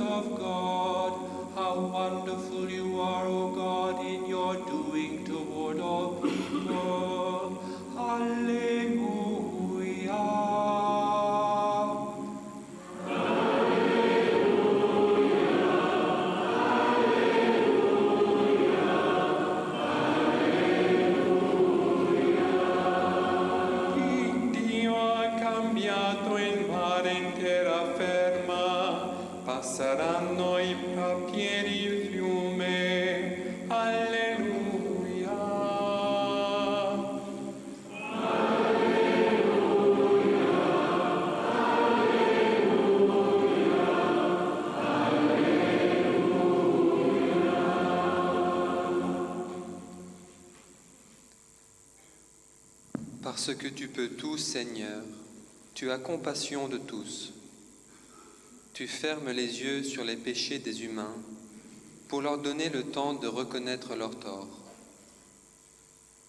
Of God. How wonderful you are, O God, in your doing toward all people. Peux tout, Seigneur, tu as compassion de tous. Tu fermes les yeux sur les péchés des humains pour leur donner le temps de reconnaître leurs torts.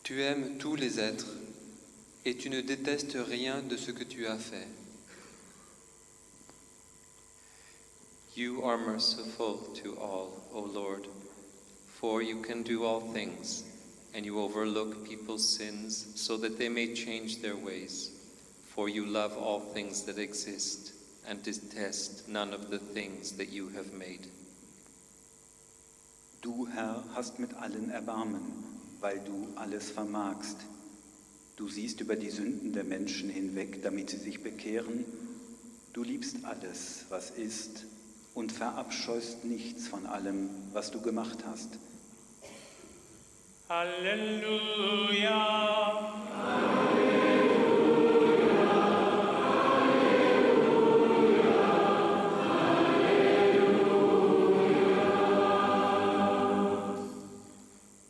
Tu aimes tous les êtres et tu ne détestes rien de ce que tu as fait. You are merciful to all, O Lord, for you can do all things, and you overlook people's sins so that they may change their ways. For you love all things that exist and detest none of the things that you have made. Du, Herr, hast mit allen Erbarmen, weil du alles vermagst. Du siehst über die Sünden der Menschen hinweg, damit sie sich bekehren. Du liebst alles, was ist, und verabscheust nichts von allem, was du gemacht hast. Halleluja.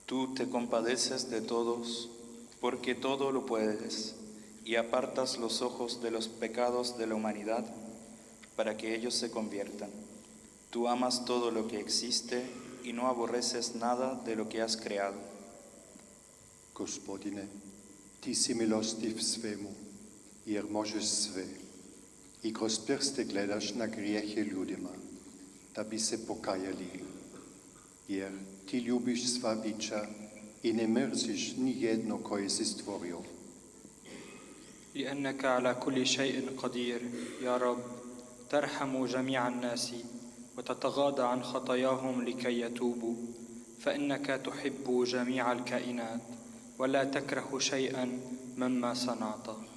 Tú te compadeces de todos, porque todo lo puedes, y apartas los ojos de los pecados de la humanidad para que ellos se conviertan. Tú amas todo lo que existe y no aborreces nada de lo que has creado. Gospodine, ti si milostiv svemu, jer možeš sve. I kroz prste gledaš na grijehe ljudima, da bi se pokajali. Jer ti ljubiš sva bića i ne mrziš ni jedno koje si stvorio. لأنك على كل شيء قدير يا رب ترحم جميع الناس وتتغاضى عن خطاياهم لكي يتوبوا فإنك تحب جميع الكائنات ولا تكره شيئا مما صنعت.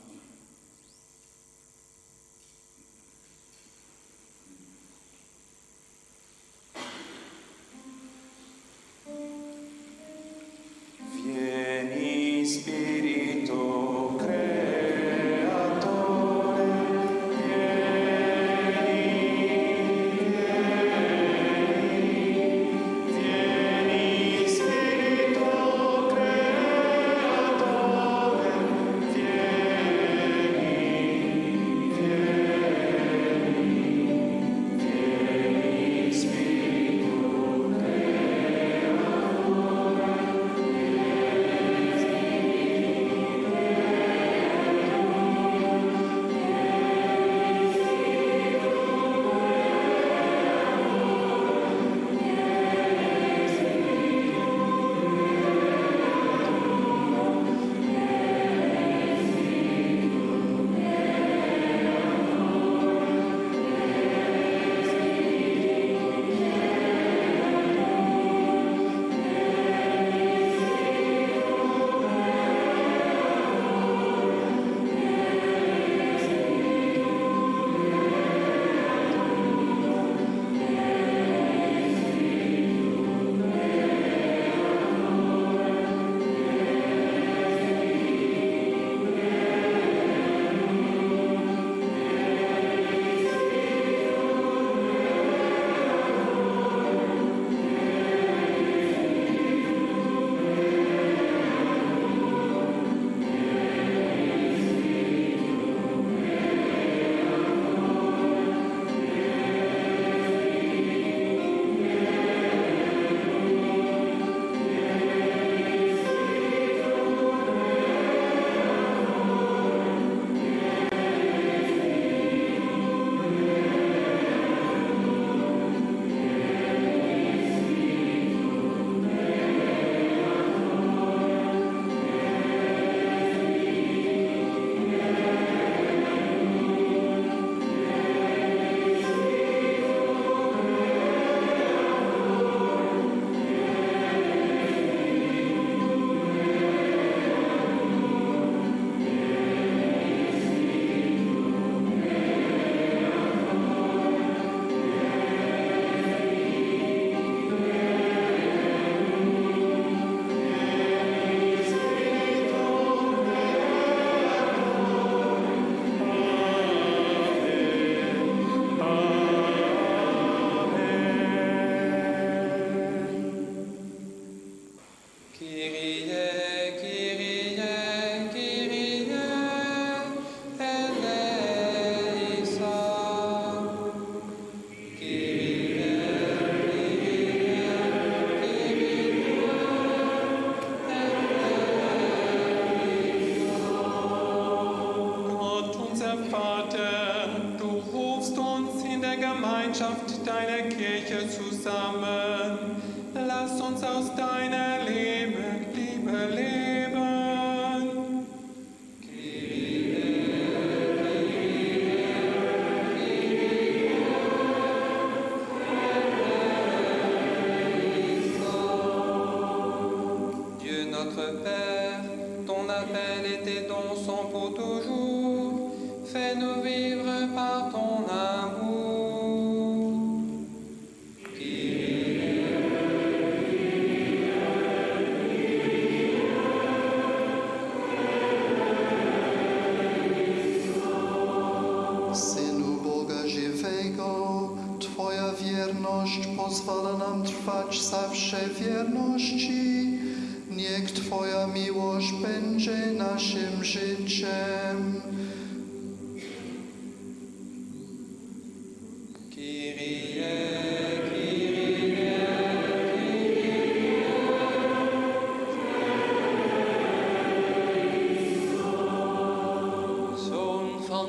Deiner Kirche zusammen. Lass uns aus deiner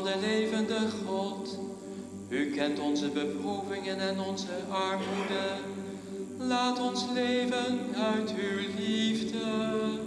van de levende God, u kent onze beproevingen en onze armoede. Laat ons leven uit uw liefde.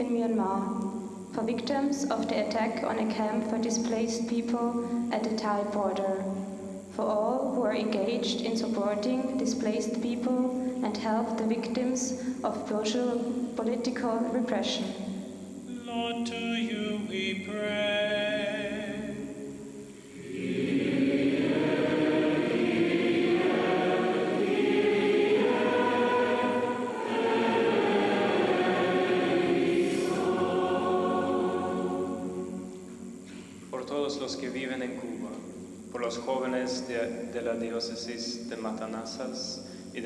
In Myanmar, for victims of the attack on a camp for displaced people at the Thai border, for all who are engaged in supporting displaced people and help the victims of social political repression.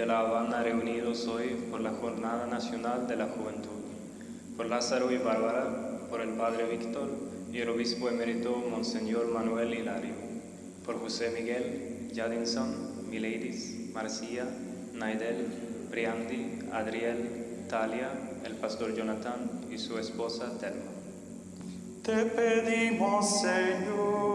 De La Habana reunidos hoy por la Jornada Nacional de la Juventud, por Lázaro y Bárbara, por el Padre Víctor y el Obispo Emérito Monseñor Manuel Hilario, por José Miguel, Jadinson, Miladis, Marcia, Naidel, Briandi, Adriel, Talia, el Pastor Jonathan y su esposa Telma. Te pedimos, Señor.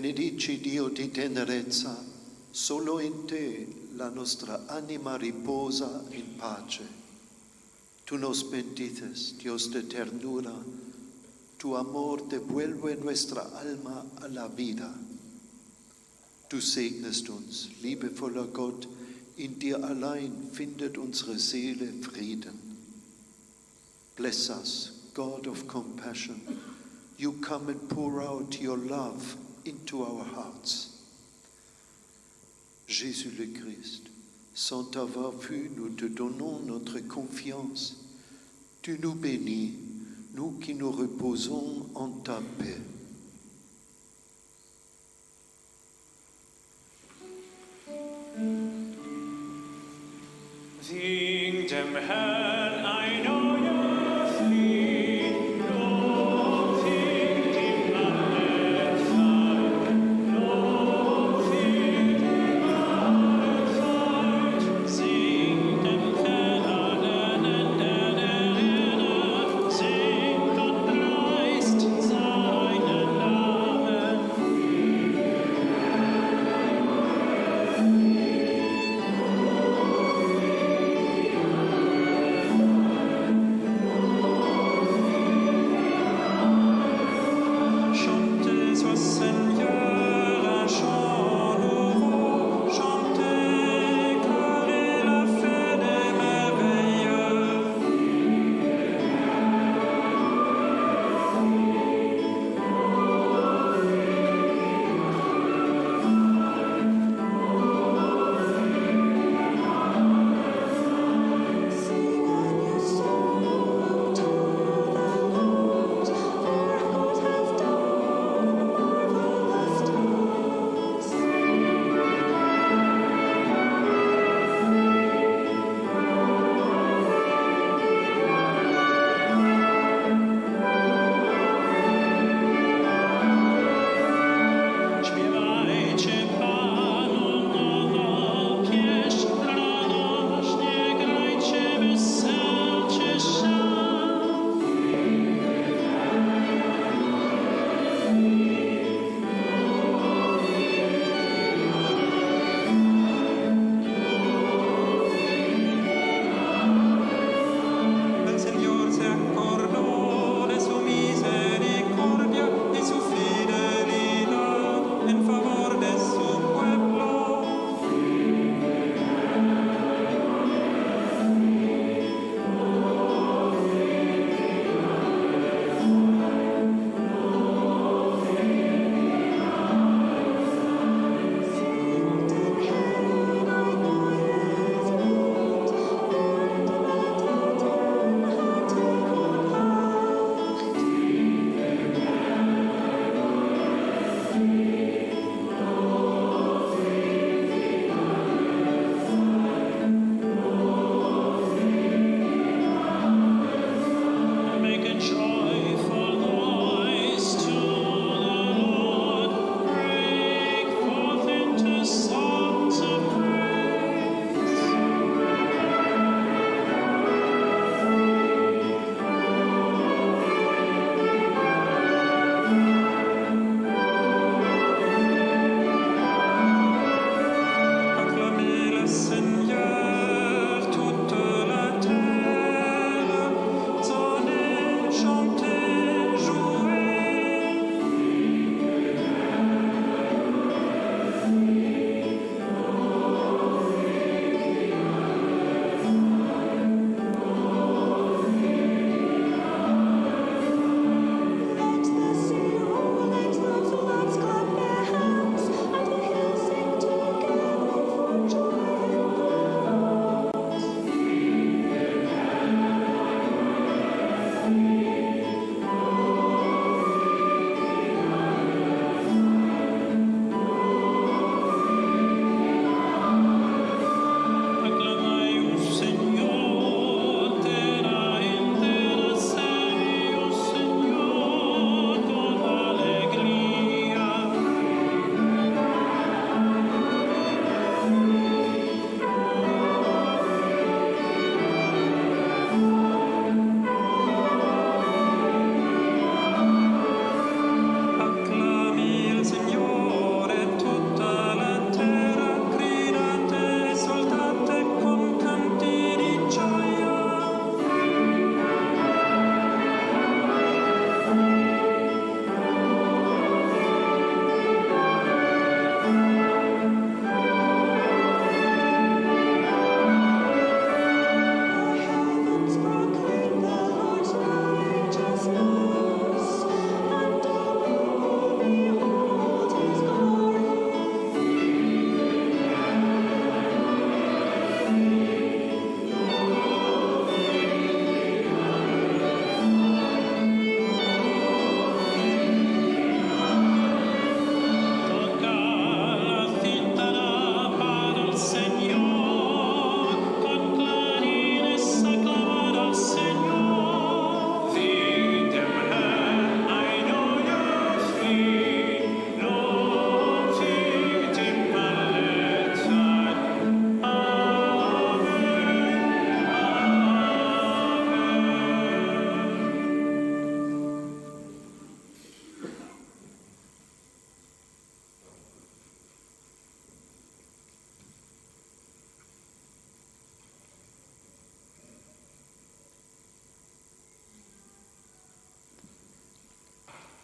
Benedici Dio di tenerezza, solo in te la nostra anima riposa in pace. Tu nos bendices, Dios de ternura, tu amor devuelve nuestra alma a la vida. Du segnest uns, liebevoller Gott, in dir allein findet unsere Seele Frieden. Bless us, God of compassion. You come and pour out your love into our hearts. Jésus le Christ, sans t'avoir vu, nous te donnons notre confiance. Tu nous bénis, nous qui nous reposons en ta paix.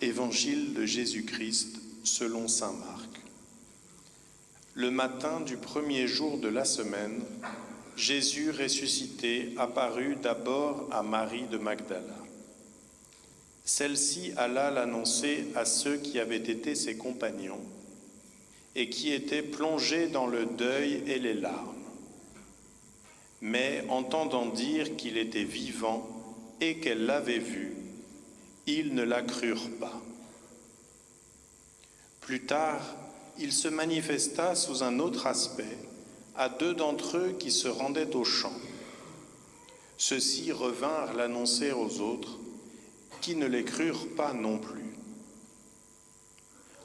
Évangile de Jésus-Christ selon Saint Marc. Le matin du premier jour de la semaine, Jésus ressuscité apparut d'abord à Marie de Magdala. Celle-ci alla l'annoncer à ceux qui avaient été ses compagnons et qui étaient plongés dans le deuil et les larmes. Mais entendant dire qu'il était vivant et qu'elle l'avait vu, ils ne la crurent pas. Plus tard, il se manifesta sous un autre aspect à deux d'entre eux qui se rendaient au champ. Ceux-ci revinrent l'annoncer aux autres, qui ne les crurent pas non plus.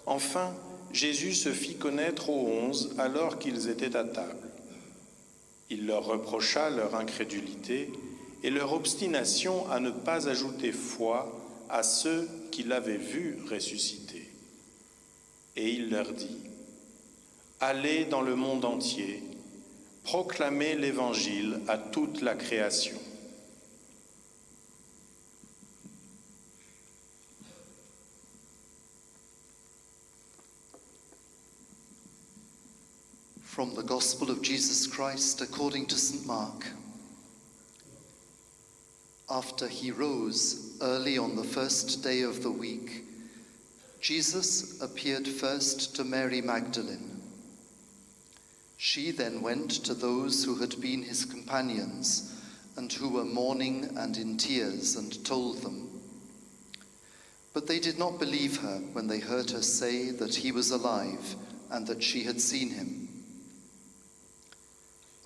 Enfin, Jésus se fit connaître aux onze alors qu'ils étaient à table. Il leur reprocha leur incrédulité et leur obstination à ne pas ajouter foi à ceux qui l'avaient vu ressusciter. Et il leur dit, Allez dans le monde entier, proclamez l'Évangile à toute la création. From the Gospel of Jesus Christ according to St. Mark. After he rose early on the first day of the week, Jesus appeared first to Mary Magdalene. She then went to those who had been his companions and who were mourning and in tears and told them. But they did not believe her when they heard her say that he was alive and that she had seen him.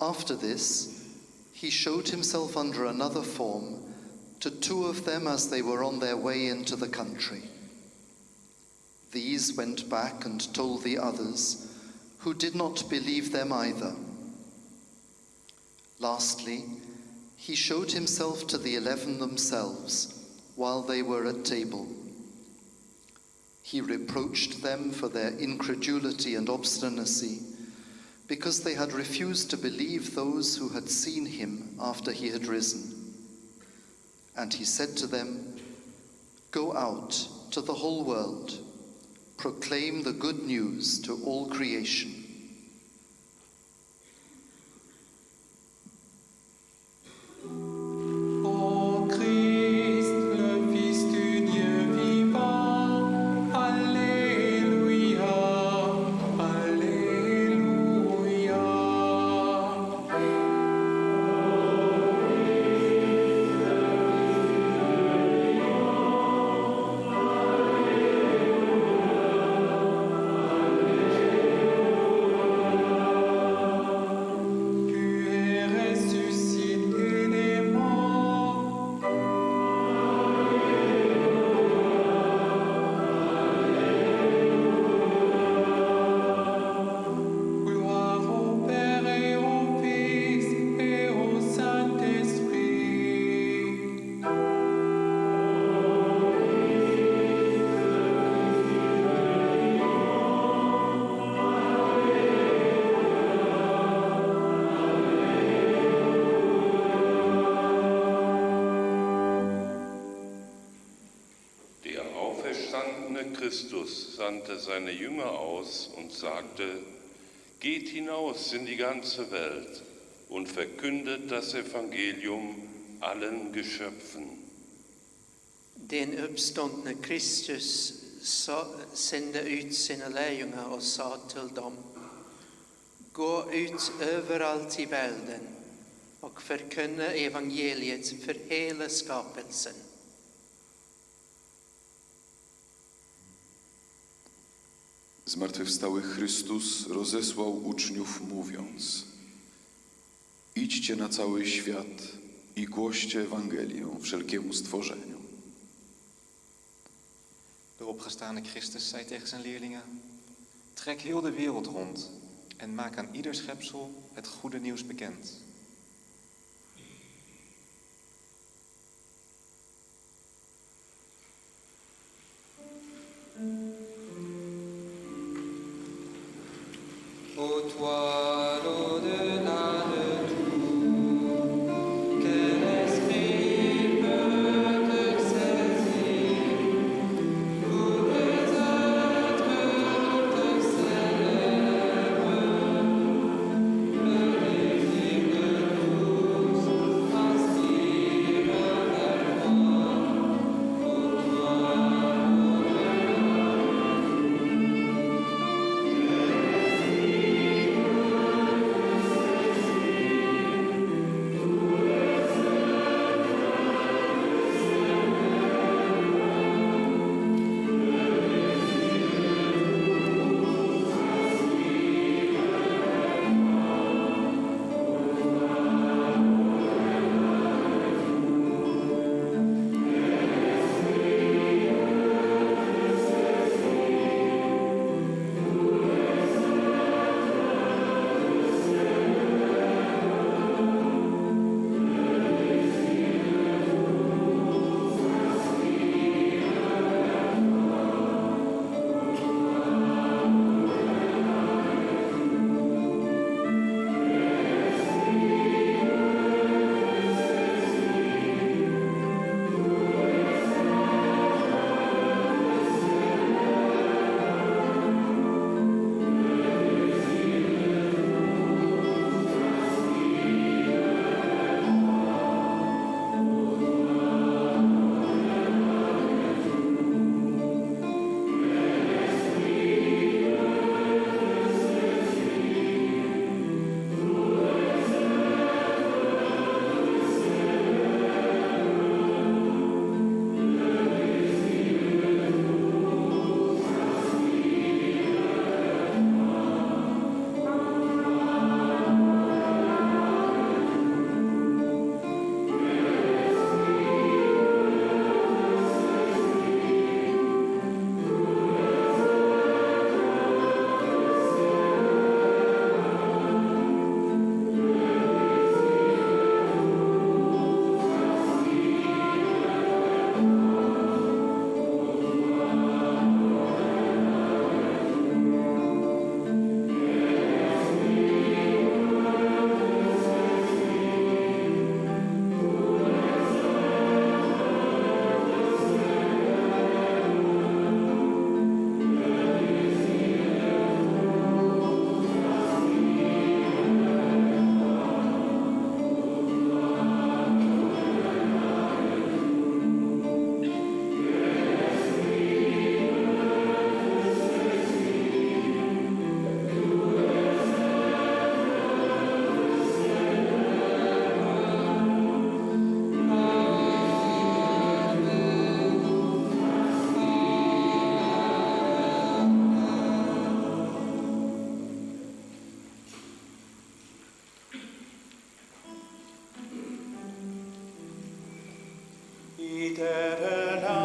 After this, he showed himself under another form to two of them as they were on their way into the country. These went back and told the others, who did not believe them either. Lastly, he showed himself to the eleven themselves while they were at table. He reproached them for their incredulity and obstinacy because they had refused to believe those who had seen him after he had risen. And he said to them, Go out to the whole world, proclaim the good news to all creation. Christus sandte seine Jünger aus und sagte, Geht hinaus in die ganze Welt und verkündet das Evangelium allen Geschöpfen. Den uppståndne Kristus sa, sände ut sina lärjungar och sa till dem, Gå ut överallt i världen och förkunna evangeliet för hela skapelsen. Zmartwychwstały Chrystus rozesłał uczniów, mówiąc: Idźcie na cały świat i głoście Ewangelię wszelkiemu stworzeniu. De opgestane Christus zei tegen zijn leerlingen: Trek heel de wereld rond en maak aan ieder schepsel het goede nieuws bekend. Ô Ite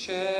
Share.